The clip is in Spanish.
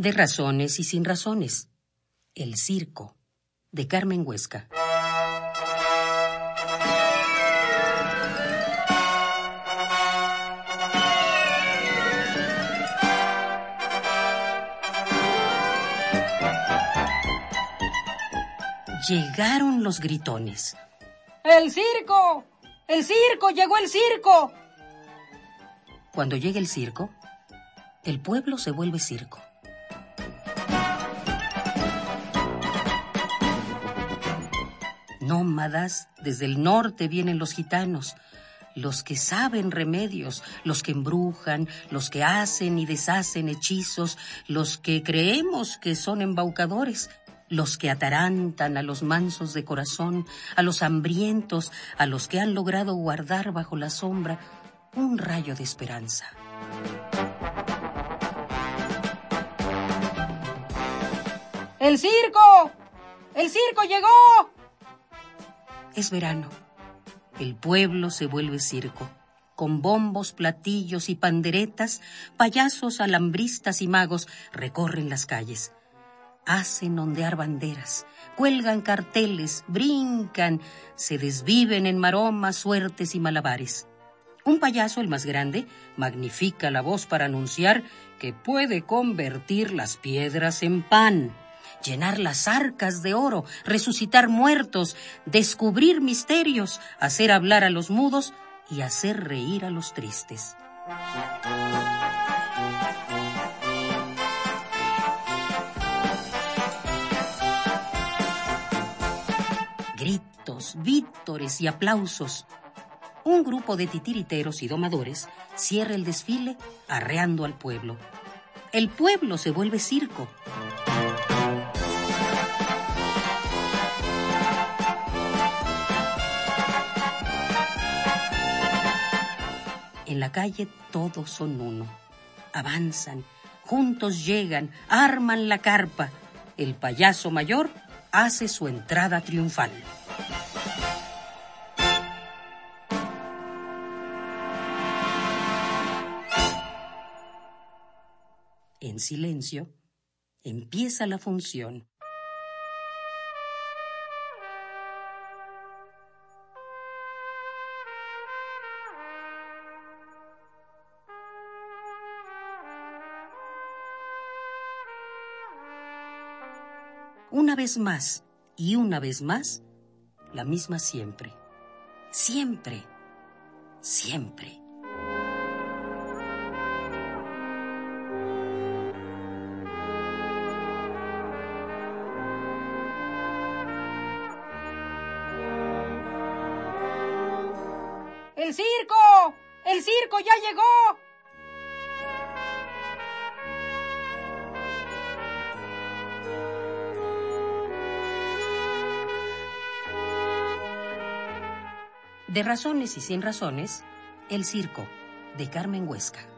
De razones y sin razones. El circo, de Carmen Huesca. Llegaron los gritones. ¡El circo! ¡El circo! ¡Llegó el circo! Cuando llega el circo, el pueblo se vuelve circo. Nómadas, desde el norte vienen los gitanos, los que saben remedios, los que embrujan, los que hacen y deshacen hechizos, los que creemos que son embaucadores, los que atarantan a los mansos de corazón, a los hambrientos, a los que han logrado guardar bajo la sombra un rayo de esperanza. ¡El circo! ¡El circo llegó! Es verano. El pueblo se vuelve circo. Con bombos, platillos y panderetas, payasos, alambristas y magos recorren las calles hacen ondear banderas, cuelgan carteles, brincan, se desviven en maromas, suertes y malabares. Un payaso, el más grande, magnifica la voz para anunciar que puede convertir las piedras en pan, llenar las arcas de oro, resucitar muertos, descubrir misterios, hacer hablar a los mudos y hacer reír a los tristes. gritos, vítores y aplausos. Un grupo de titiriteros y domadores cierra el desfile arreando al pueblo. El pueblo se vuelve circo. En la calle todos son uno. Avanzan, juntos llegan, arman la carpa. El payaso mayor hace su entrada triunfal. En silencio, empieza la función. Una vez más y una vez más, la misma siempre. Siempre, siempre. ¡El circo! ¡El circo ya llegó! De razones y sin razones, El circo, de Carmen Huesca.